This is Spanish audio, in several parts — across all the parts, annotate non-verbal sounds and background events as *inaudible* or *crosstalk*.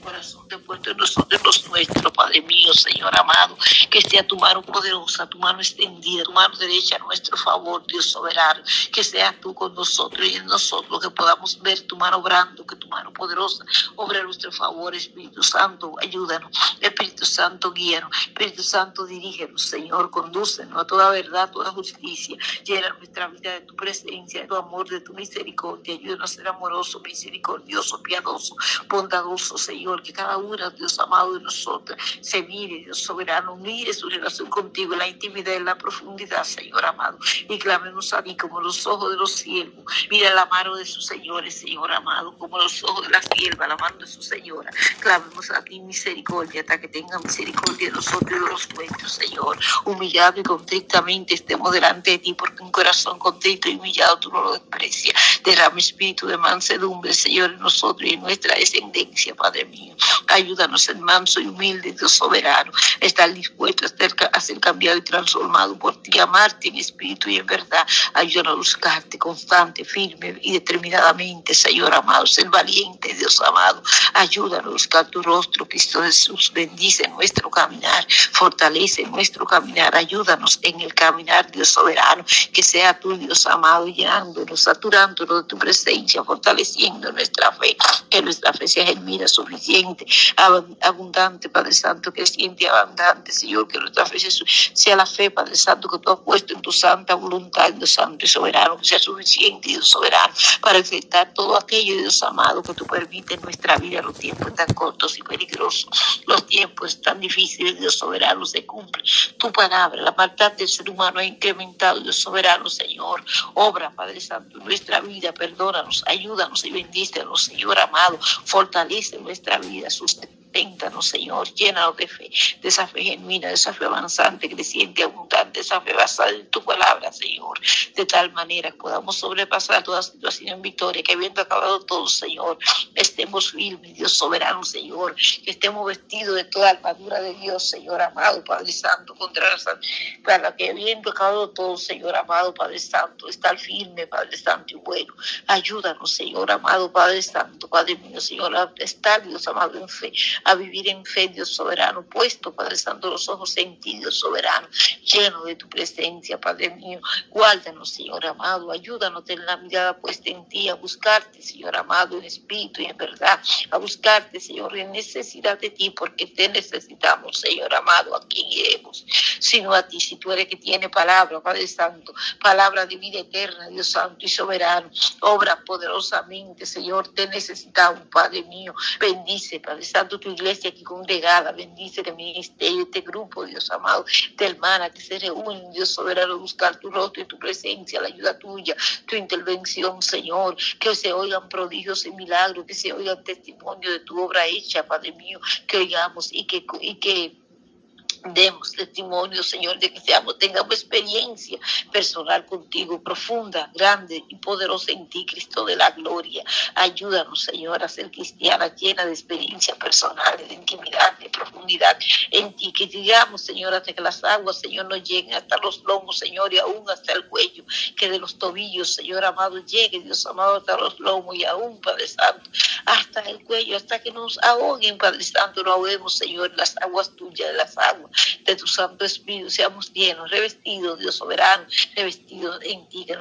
corazón de puesto en nosotros, los nuestros, Padre mío, Señor amado, que sea tu mano poderosa, tu mano extendida, tu mano derecha a nuestro favor, Dios soberano, que sea tú con nosotros y en nosotros, que podamos ver tu mano obrando, que tu mano poderosa obre a nuestro favor, Espíritu Santo, ayúdanos, Espíritu Santo, guíanos, Espíritu Santo, dirígenos, Señor, condúcenos a toda verdad, toda justicia, llena nuestra vida de tu presencia, de tu amor, de tu misericordia, ayúdanos a ser amoroso, misericordioso, piadoso, bondadoso, Señor, que cada uno, Dios amado de nosotros, se mire, Dios soberano, mire su relación contigo, la intimidad y la profundidad, Señor amado, y clamemos a ti como los ojos de los siervos, mira la mano de sus señores, Señor amado, como los ojos de la sierva, la mano de su señora, clamemos a ti misericordia, hasta que tenga misericordia de nosotros y de los nuestros, Señor, humillado y contrictamente estemos delante de ti, porque un corazón contrito y humillado tú no lo desprecias, derrama espíritu de mansedumbre, Señor, en nosotros y en nuestra descendencia, Padre mío. Ayúdanos en manso y humilde, Dios soberano, estar dispuesto a ser, cambiado y transformado por ti, amarte en espíritu y en verdad. Ayúdanos a buscarte constante, firme y determinadamente, Señor amado, ser valiente, Dios amado. Ayúdanos a buscar tu rostro, Cristo Jesús. Bendice nuestro caminar, fortalece nuestro caminar, ayúdanos en el caminar, Dios soberano, que sea tu Dios amado, llenándonos, saturándonos de tu presencia, fortaleciendo nuestra fe, que nuestra fe sea genuina, suficiente, abundante, Padre Santo, que siente abundante, Señor, que nuestra fe sea la fe, Padre Santo, que tú has puesto en tu santa voluntad, Dios Santo y soberano, que sea suficiente, Dios soberano, para enfrentar todo aquello, Dios amado, que tú permites en nuestra vida, los tiempos tan cortos y peligrosos, los tiempos tan difíciles, Dios soberano, se cumple tu palabra, la maldad del ser humano ha incrementado, Dios soberano, Señor, obra, Padre Santo, nuestra vida, perdónanos, ayúdanos y bendícenos, Señor amado, fortalece nuestra vida, sustenta Téntanos, Señor, llénanos de fe, de esa fe genuina, de esa fe avanzante, creciente, abundante, esa fe basada en tu palabra, Señor, de tal manera que podamos sobrepasar toda situación en victoria, que habiendo acabado todo, Señor, estemos firmes, Dios soberano, Señor, que estemos vestidos de toda armadura de Dios, Señor amado, Padre Santo, contra la para que habiendo acabado todo, Señor amado, Padre Santo, estar firme, Padre Santo y bueno, ayúdanos, Señor amado, Padre Santo, Padre mío, Señor, a estar, Dios amado, en fe, a vivir en fe, Dios soberano, puesto, Padre Santo, los ojos en ti, Dios soberano, lleno de tu presencia, Padre mío. Guárdanos, Señor amado, ayúdanos en la mirada puesta en ti, a buscarte, Señor amado, en espíritu y en verdad, a buscarte, Señor, en necesidad de ti, porque te necesitamos, Señor amado, a quien iremos, sino a ti, si tú eres que tiene palabra, Padre Santo, palabra de vida eterna, Dios Santo y soberano, obra poderosamente, Señor, te necesitamos, Padre mío, bendice, Padre Santo, tu iglesia aquí congregada, bendice el ministerio, este grupo, Dios amado, de hermana que se reúnen, Dios soberano, buscar tu rostro y tu presencia, la ayuda tuya, tu intervención, Señor, que se oigan prodigios y milagros, que se oigan testimonio de tu obra hecha, Padre mío, que oigamos y que demos testimonio, Señor, de que seamos, tengamos experiencia personal contigo, profunda, grande y poderosa en ti, Cristo de la gloria. Ayúdanos, Señor, a ser cristiana llena de experiencia personal, de intimidad, de profundidad en ti. Que digamos, Señor, hasta que las aguas, Señor, no lleguen hasta los lomos, Señor, y aún hasta el cuello. Que de los tobillos, Señor amado, llegue, Dios amado, hasta los lomos y aún, Padre Santo, hasta el cuello, hasta que nos ahoguen, Padre Santo, no ahoguemos, Señor, las aguas tuyas, las aguas de tu Santo Espíritu, seamos llenos, revestidos, Dios soberano, revestidos en ti, que,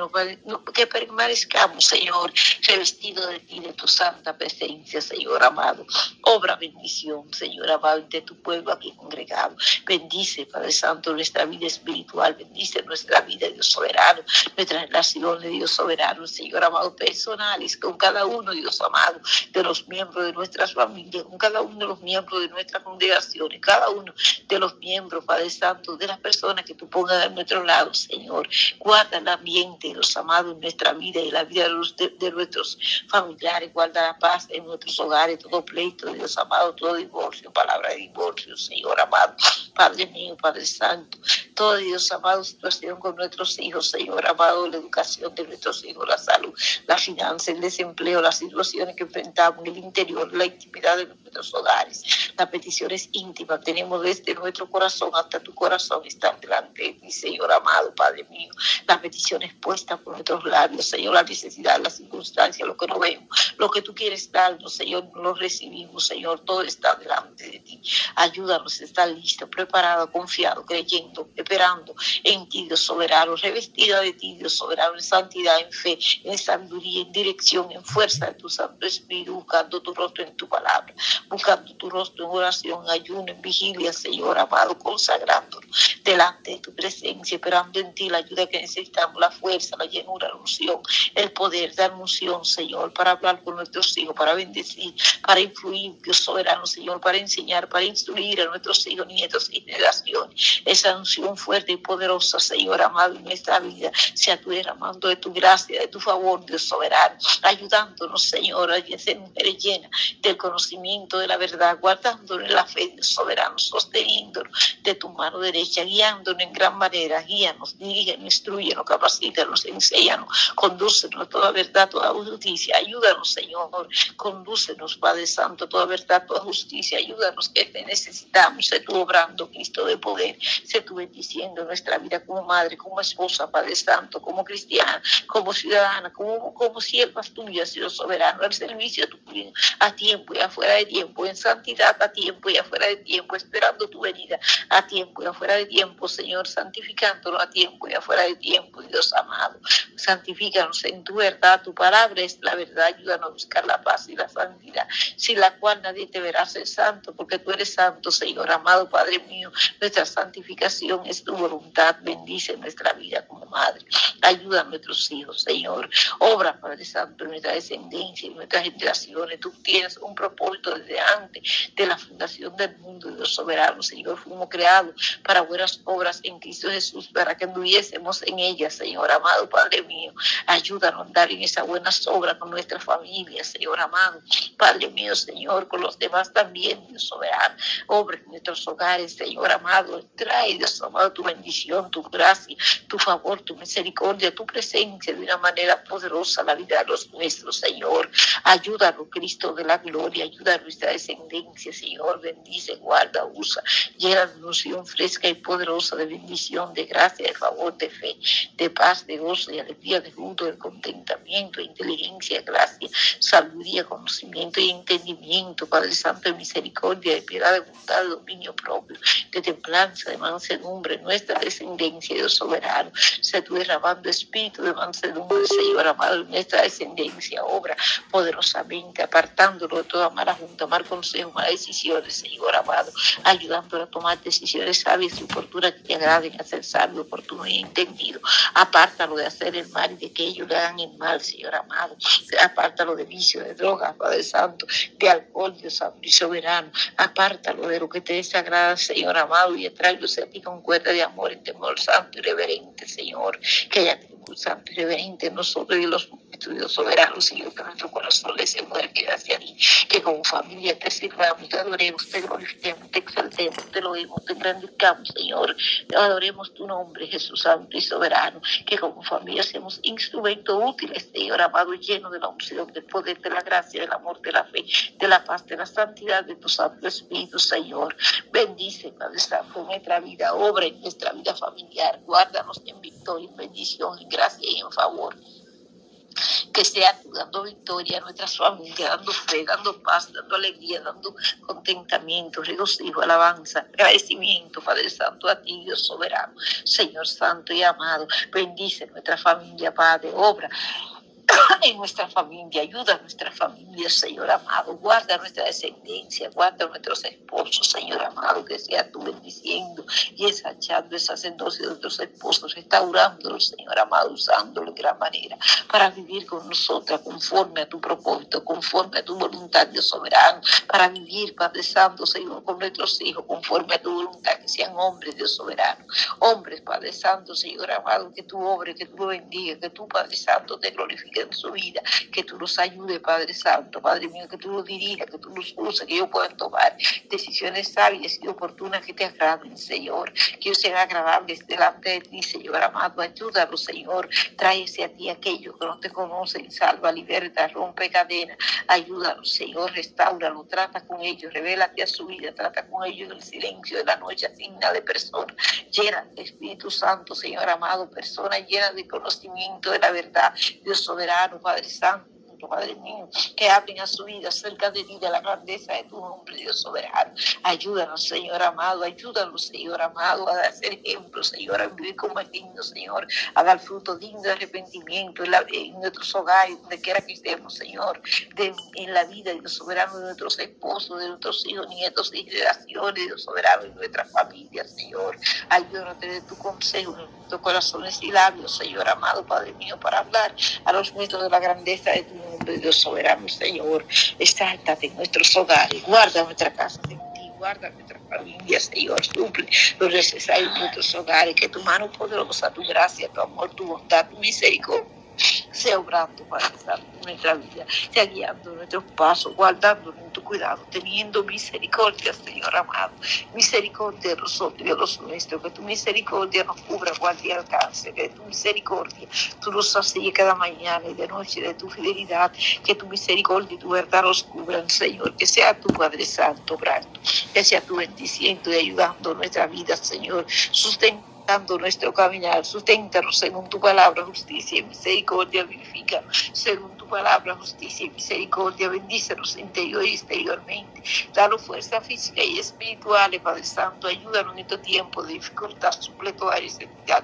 que permanezcamos, Señor, revestidos de ti, de tu santa presencia, Señor amado. Obra bendición, Señor amado, de tu pueblo aquí congregado. Bendice, Padre Santo, nuestra vida espiritual, bendice nuestra vida, Dios soberano, nuestra relación de Dios soberano, Señor amado, personales, con cada uno, Dios amado, de los miembros de nuestras familias, con cada uno de los miembros de nuestras congregaciones, cada uno de los miembros, Padre Santo, de las personas que tú pongas a nuestro lado, Señor. Guarda el ambiente, los amados en nuestra vida y la vida de, nuestros familiares. Guarda la paz en nuestros hogares, todo pleito, Dios amado, todo divorcio, palabra de divorcio, Señor amado. Padre mío, Padre Santo, todo Dios amado, situación con nuestros hijos, Señor amado, la educación de nuestros hijos, la salud, la finanza, el desempleo, las situaciones que enfrentamos, el interior, la intimidad de nuestros hogares. Las peticiones íntimas tenemos desde nuestro corazón hasta tu corazón, están delante de ti, Señor amado, Padre mío. Las peticiones puestas por nuestros labios, Señor, la necesidad, la circunstancia, lo que no vemos, lo que tú quieres darnos, Señor, lo recibimos, Señor, todo está delante de ti. Ayúdanos, está listo, preparado, confiado, creyendo, esperando en ti, Dios soberano, revestida de ti, Dios soberano, en santidad, en fe, en sabiduría, en dirección, en fuerza de tu Santo Espíritu, buscando tu rostro en tu palabra, buscando tu rostro en oración, ayuno, en vigilia, Señor amado, consagrándonos delante de tu presencia, esperando en ti la ayuda que necesitamos, la fuerza, la llenura, la unción, el poder, dar unción, Señor, para hablar con nuestros hijos, para bendecir, para influir, Dios soberano, Señor, para enseñar, para instruir a nuestros hijos, nietos y generaciones. Esa unción fuerte y poderosa, Señor amado, en nuestra vida, sea tú derramando de tu gracia, de tu favor, Dios soberano, ayudándonos, Señor, a ser mujeres llenas del conocimiento de la verdad, guardándonos en la fe, Dios soberano, sosteniéndonos de tu mano derecha, guiándonos en gran manera, guíanos, dirígenos, instruyenos, capacítanos, enséñanos, condúcenos a toda verdad, toda justicia, ayúdanos, Señor, condúcenos, Padre Santo, toda verdad, toda justicia, ayúdanos que te necesitamos, sé tú obrando, Cristo de poder, sé tú bendiciendo nuestra vida como madre, como esposa, Padre Santo, como cristiana, como ciudadana, como, como siervas tuyas, Dios soberano, al servicio de tu a tiempo y afuera de tiempo, en santidad a tiempo y afuera de tiempo, esperando tu venida a tiempo y afuera de tiempo, Señor, santificándolo a tiempo y afuera de tiempo, Dios amado. Santifícanos en tu verdad, tu palabra es la verdad, ayúdanos a buscar la paz y la santidad, sin la cual nadie te verá ser santo, porque tú eres santo, Señor, amado Padre mío. Nuestra santificación es tu voluntad, bendice nuestra vida como madre. Ayuda a nuestros hijos, Señor. Obra, Padre Santo, en nuestra descendencia, en nuestras generaciones. Tú tienes un propósito desde antes de la fundación del mundo, Dios soberano, Señor. Fuimos creados para buenas obras en Cristo Jesús, para que anduviésemos en ellas, Señor, amado Padre mío. Ayúdanos a andar en esas buenas obras con nuestra familia, Señor amado. Padre mío, Señor, con los demás también, Dios soberano. Obra en nuestros hogares, Señor amado. Trae, Dios amado, tu bendición, tu gracia, tu favor, tu misericordia, tu presencia de una manera poderosa la vida de los nuestros, Señor. Ayúdanos, Cristo de la gloria, ayuda a nuestra descendencia, Señor. Bendice, guarda, usa. Llena de unción fresca y poderosa de bendición, de gracia, de favor, de fe, de paz, de gozo, de alegría, de fruto, de contentamiento, de inteligencia, gracia, sabiduría, conocimiento y entendimiento, Padre Santo de misericordia, de piedad, de bondad, de dominio propio, de templanza, de mansedumbre, nuestra descendencia, Dios soberano. Se tú derramando espíritu de mansedumbre, Señor amado, nuestra descendencia, obra poderosamente, apartándolo de toda mala junta, mal consejo, malas decisiones, Señor amado, ayudándolo a tomar decisiones sabias y oportunas que te agraden, a ser sabio, oportuno y entendido. Apártalo de hacer el mal y de que ellos le hagan el mal, Señor amado. Apártalo de vicio, de drogas, Padre Santo, de alcohol, Dios Santo y soberano. Apártalo de lo que te desagrada, Señor amado, y tráelo a ti con cuerda de amor y temor santo y reverente, Señor. Que haya temor santo y reverente en nosotros y los Dios soberano, Señor, que nuestro corazón le se muerde hacia ti, que como familia te sirvamos, te adoremos, te glorifiquemos, te exaltemos, te loemos, te engrandezcamos, Señor, adoremos tu nombre, Jesús Santo y Soberano, que como familia seamos instrumentos útiles, Señor, amado, lleno de la unción, del poder, de la gracia, del amor, de la fe, de la paz, de la santidad de tu Santo Espíritu, Señor. Bendice, Padre Santo, nuestra vida, obra en nuestra vida familiar, guárdanos en victoria, en bendición, en gracia y en favor que sea dando victoria a nuestras familias, dando fe, dando paz, dando alegría, dando contentamiento, regocijo, alabanza, agradecimiento, Padre Santo, a ti, Dios soberano, Señor Santo y amado. Bendice nuestra familia, Padre, obra *coughs* en nuestra familia, ayuda a nuestra familia, Señor amado, guarda nuestra descendencia, guarda a nuestros esposos, Señor amado, que sea tú bendiciendo y ensanchando esa sacerdocio de nuestros esposos, restaurándolo, Señor amado, usándolo de gran manera para vivir con nosotras conforme a tu propósito, conforme a tu voluntad, Dios soberano, para vivir, Padre Santo, Señor, con nuestros hijos, conforme a tu voluntad, que sean hombres, Dios soberano, hombres, Padre Santo, Señor amado, que tú obres, que tú lo bendiga, que tú, Padre Santo, te glorifiques en su vida, que tú nos ayudes, Padre Santo, Padre mío, que tú nos dirijas, que tú nos uses, que ellos puedan tomar decisiones sabias y oportunas que te agraden, Señor, que ellos sean agradables delante de ti, Señor amado, ayúdanos, Señor, tráese a ti aquellos que no te conocen, salva, liberta, rompe cadena, ayúdanos, Señor, restauralo, trata con ellos, revélate a su vida, trata con ellos en el silencio de la noche, asigna de personas, llena de Espíritu Santo, Señor amado, personas llenas de conocimiento de la verdad, Dios soberano, Padre Santo Padre mío, que abren a su vida cerca de ti, de la grandeza de tu nombre, Dios soberano. Ayúdanos, Señor amado, ayúdanos, Señor amado, a ser ejemplo, Señor, a vivir como es digno, Señor, a dar fruto digno de arrepentimiento en, en nuestros hogares, donde quiera que estemos, Señor, de, en la vida, Dios soberano, de nuestros esposos, de nuestros hijos, nietos y generaciones, Dios soberano, de nuestra familia, Señor. Ayúdanos tener tu consejo en nuestros corazones y labios, Señor amado, Padre mío, para hablar a los nuestros de la grandeza de tu nombre Dios soberano, Señor. Exáltate en nuestros hogares, guarda nuestra casa de ti, guarda nuestra familia, Señor. Suple lo necesario en nuestros hogares, que tu mano poderosa, tu gracia, tu amor, tu bondad, tu misericordia sea obrando para estar nuestra vida, sea guiando nuestros pasos, guardándonos en tu cuidado, teniendo misericordia, Señor amado, misericordia de nosotros y de los nuestros, que tu misericordia nos cubra, guarde y alcance, que tu misericordia tú nos cada mañana y de noche de tu fidelidad, que tu misericordia y tu verdad nos cubran, Señor, que sea tu Padre Santo obrando, que sea tu bendiciendo y ayudando nuestra vida, Señor, sustentando nuestro caminar, susténtanos según tu palabra, justicia y misericordia, vivifica según palabra, justicia y misericordia, bendícenos interior y exteriormente, danos fuerza física y espiritual, Padre Santo, ayúdanos en este tiempo de dificultad, suple toda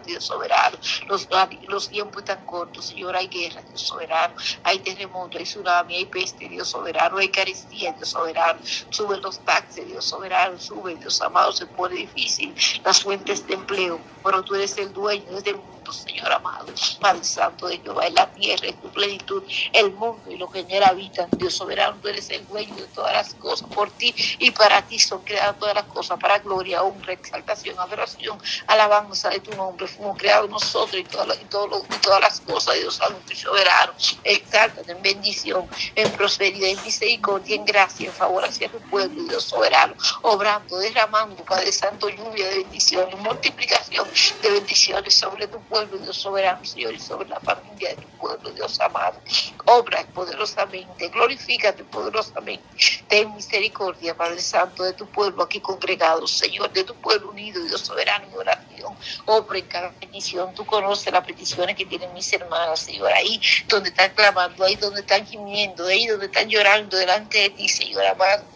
Dios soberano, los, los tiempos tan cortos, Señor, hay guerra, Dios soberano, hay terremoto, hay tsunami, hay peste, Dios soberano, hay carestía, Dios soberano, sube los taxes, Dios soberano, sube, Dios amado, se pone difícil, las fuentes de empleo, pero tú eres el dueño mundo, Señor amado. Padre Santo de Jehová, en la tierra, en tu plenitud, el mundo y lo que en él habitan. Dios soberano, tú eres el dueño de todas las cosas. Por ti y para ti son creadas todas las cosas, para gloria, honra, exaltación, adoración, alabanza de tu nombre. Fuimos creados nosotros y todas, y todas las cosas, Dios santo y soberano. Exáltate en bendición, en prosperidad, en misericordia, en gracia, en favor hacia tu pueblo, Dios soberano, obrando, derramando, Padre Santo, lluvia de bendición, en multiplicación de bendiciones sobre tu pueblo, Dios soberano, Señor, y sobre la familia de tu pueblo, Dios amado. Obra poderosamente, glorifícate poderosamente. Ten misericordia, Padre Santo, de tu pueblo aquí congregado, Señor, de tu pueblo unido, Dios soberano, en oración. Obra en cada petición. Tú conoces las peticiones que tienen mis hermanas, Señor, ahí donde están clamando, ahí donde están gimiendo, ahí donde están llorando delante de ti, Señor amado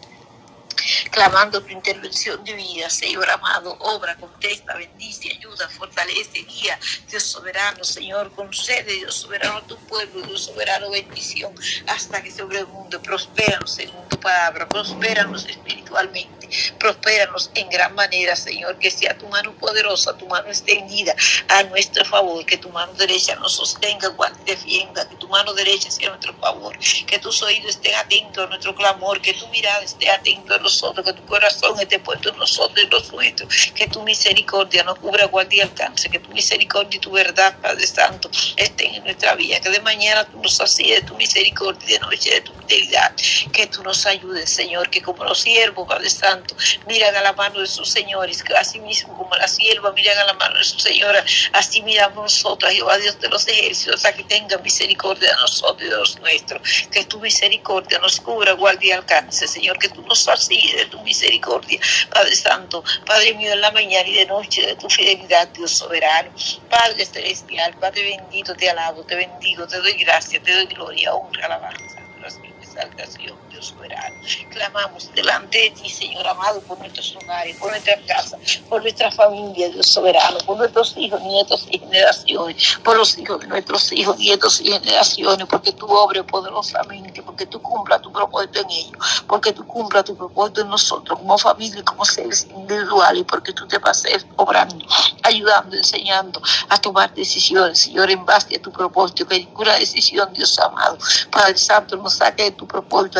clamando tu intervención de vida, Señor amado, obra, contesta, bendice, ayuda, fortalece, guía, Dios soberano, Señor, concede, Dios soberano, a tu pueblo, Dios soberano, bendición, hasta que sobre el mundo, prospéranos según tu palabra, prospéranos espiritualmente, prospéranos en gran manera, Señor, que sea tu mano poderosa, tu mano extendida a nuestro favor, que tu mano derecha nos sostenga, guante, defienda, que tu mano derecha sea nuestro favor, que tus oídos estén atentos a nuestro clamor, que tu mirada esté atento a nosotros, que tu corazón esté puesto en nosotros y los nuestros, que tu misericordia nos cubra, guarde y alcance, que tu misericordia y tu verdad, Padre Santo, estén en nuestra vida, que de mañana tú nos así de tu misericordia y de noche de tu fidelidad, que tú nos ayudes, Señor, que como los siervos, Padre Santo, miran a la mano de sus señores, así mismo como la sierva miran a la mano de su señora, así miramos nosotros, Jehová Dios de los ejércitos, a que tenga misericordia de nosotros y de los nuestros, que tu misericordia nos cubra, guarde y alcance, Señor, que tú nos así de tu misericordia, Padre Santo, Padre mío, en la mañana y de noche, de tu fidelidad, Dios soberano, Padre celestial, Padre bendito, te alabo, te bendigo, te doy gracia, te doy gloria, honra, alabanza, oración, exaltación soberano. Clamamos delante de ti, Señor amado, por nuestros hogares, por nuestra casa, por nuestra familia, Dios soberano, por nuestros hijos, nietos y generaciones, por los hijos de nuestros hijos, nietos y generaciones, porque tú obres poderosamente mente, porque tú cumpla tu propósito en ellos, porque tú cumpla tu propósito en nosotros, como familia y como seres individuales, porque tú te pases obrando, ayudando, enseñando a tomar decisiones, Señor, en base a tu propósito, que ninguna decisión, Dios amado, Padre Santo, nos saque de tu propósito,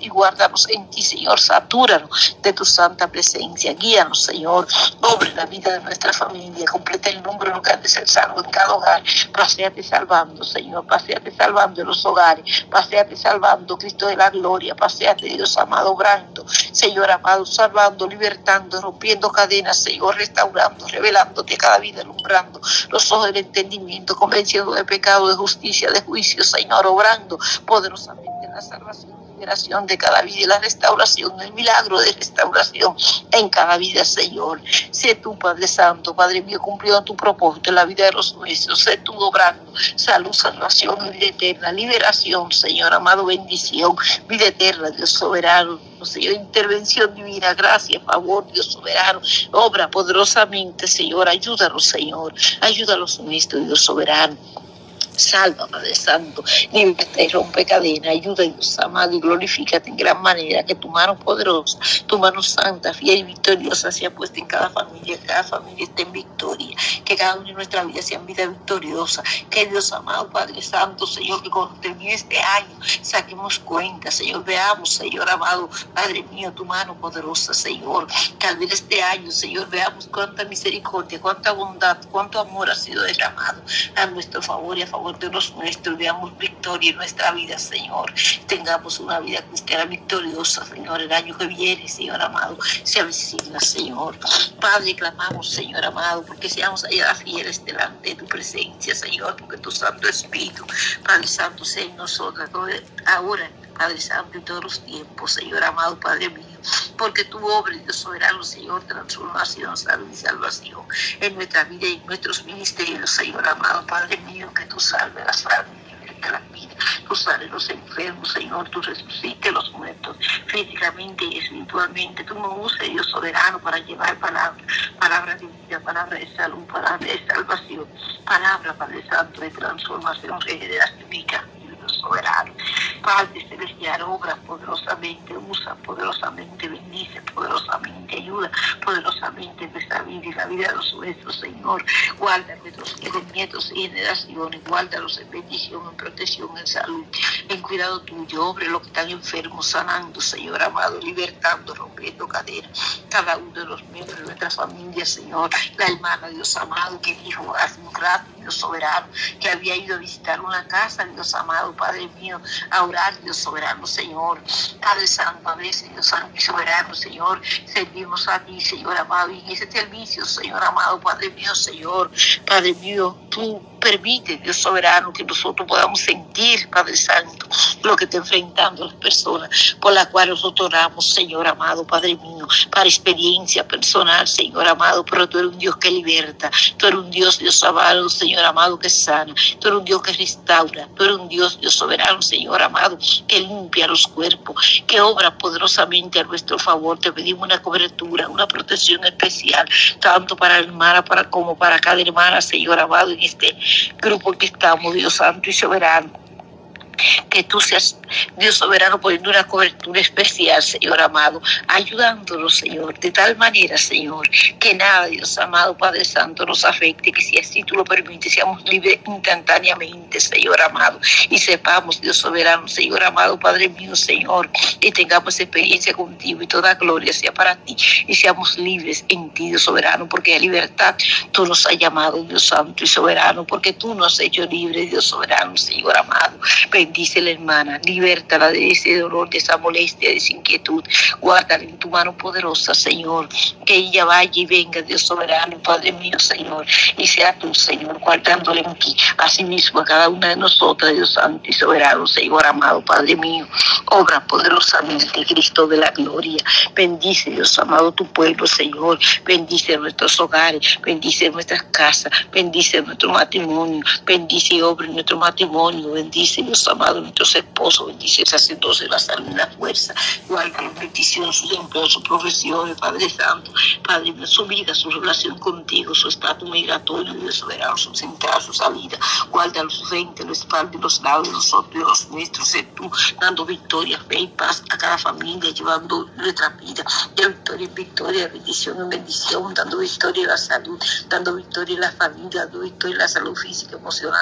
y guárdanos en ti, Señor, satúranos de tu santa presencia, guíanos, Señor, obre la vida de nuestra familia, completa el número que de ser salvo en cada hogar, paseate salvando, Señor, paseate salvando en los hogares, paseate salvando, Cristo de la gloria, paseate, Dios amado, obrando, Señor amado, salvando, libertando, rompiendo cadenas, Señor, restaurando, revelándote cada vida, alumbrando los ojos del entendimiento, convenciendo de pecado, de justicia, de juicio, Señor, obrando poderosamente en la salvación liberación de cada vida la restauración, el milagro de restauración en cada vida, Señor. Sé tú, Padre Santo, Padre mío, cumpliendo tu propósito en la vida de los nuestros. Sé tú obrando salud, salvación, vida eterna, liberación, Señor, amado, bendición, vida eterna, Dios soberano. Señor, intervención divina, gracia, favor, Dios soberano, obra poderosamente, Señor, ayúdanos, Señor, ayúdanos en esto, Dios soberano. Salva, Padre Santo, liberta y rompe cadena, ayuda Dios amado y glorifícate en gran manera, que tu mano poderosa, tu mano santa, fiel y victoriosa sea puesta en cada familia, que cada familia esté en victoria, que cada una de nuestras vidas sea vida victoriosa, que Dios amado, Padre Santo, Señor, que cuando termine este año saquemos cuenta, Señor, veamos, Señor amado, Padre mío, tu mano poderosa, Señor, que al ver este año, Señor, veamos cuánta misericordia, cuánta bondad, cuánto amor ha sido derramado a nuestro favor y a favor de los nuestros, veamos victoria en nuestra vida, Señor. Tengamos una vida cristiana victoriosa, Señor, el año que viene, Señor amado, se avecina, Señor. Padre, clamamos, Señor amado, porque seamos allá fieles delante de tu presencia, Señor, porque tu Santo Espíritu, Padre Santo, sea en nosotros, ahora, Padre Santo, en todos los tiempos, Señor amado, Padre mío porque tu obra, Dios soberano, Señor, transformación, salud y salvación en nuestra vida y en nuestros ministerios, Señor amado, Padre mío, que tú salves las familias de la vida, tú salves los enfermos, Señor, tú resucites los muertos físicamente y espiritualmente, tú nos uses, Dios soberano, para llevar palabra, palabra de vida, palabra de salud, palabra de salvación, palabra, Padre Santo, de transformación, regeneración Dios soberano. Padre Celestial, obra poderosamente, usa poderosamente, bendice poderosamente, ayuda poderosamente en nuestra vida y la vida de los nuestros, Señor. Guarda nuestros nietos y generaciones, guárdalos en bendición, en protección, en salud, en cuidado tuyo, obre los que están enfermos, sanando, Señor amado, libertando, cadenas, cada uno de los miembros de nuestra familia, Señor. La hermana, Dios amado, que dijo hace un rato, Dios soberano, que había ido a visitar una casa, Dios amado, Padre mío, ahora Dios soberano, Señor. Padre Santo, a veces, Dios Santo y soberano, Señor, servimos a ti, Señor amado, y en ese servicio, Señor amado, Padre mío, Señor, Padre mío, tú permite, Dios soberano, que nosotros podamos sentir, Padre Santo, lo que está enfrentando las personas por las cuales nosotros oramos, Señor amado, Padre mío, para experiencia personal, Señor amado, pero tú eres un Dios que liberta, tú eres un Dios, Dios amado, Señor amado, que sana, tú eres un Dios que restaura, tú eres un Dios, Dios soberano, Señor amado, que limpia los cuerpos, que obra poderosamente a nuestro favor. Te pedimos una cobertura, una protección especial, tanto para la hermana como para cada hermana, Señor amado, en este grupo que estamos, Dios Santo y Soberano que tú seas Dios soberano poniendo una cobertura especial, Señor amado, ayudándonos, Señor, de tal manera, Señor, que nada, Dios amado, Padre Santo, nos afecte, que si así tú lo permites, seamos libres instantáneamente, Señor amado, y sepamos, Dios soberano, Señor amado, Padre mío, Señor, y tengamos experiencia contigo y toda gloria sea para ti, y seamos libres en ti, Dios soberano, porque a libertad tú nos has llamado, Dios santo y soberano, porque tú nos has hecho libres, Dios soberano, Señor amado. Bendice la hermana, libértala de ese dolor, de esa molestia, de esa inquietud. Guárdala en tu mano poderosa, Señor. Que ella vaya y venga, Dios soberano, Padre mío, Señor. Y sea tú, Señor, guardándole en ti. Asimismo a cada una de nosotras, Dios santo y soberano, Señor amado, Padre mío. Obra poderosamente, Cristo de la gloria. Bendice, Dios amado, tu pueblo, Señor. Bendice nuestros hogares, bendice nuestras casas, bendice nuestro matrimonio, bendice y obra nuestro matrimonio, bendice, Dios amado, nuestros esposos, esposo, bendición, sacerdocio, la salud, la fuerza, guarda la bendición, sus empleos, sus profesiones, Padre Santo, Padre, su vida, su relación contigo, su estatus migratorio, Dios soberano, su entrada, su salida, guarda los frentes, los espaldas, los lados, los otros, los nuestros, sé tú, dando victoria, fe y paz a cada familia, llevando nuestra vida de victoria en victoria, bendición en bendición, dando victoria en la salud, dando victoria en la familia, dando victoria en la salud física, emocional,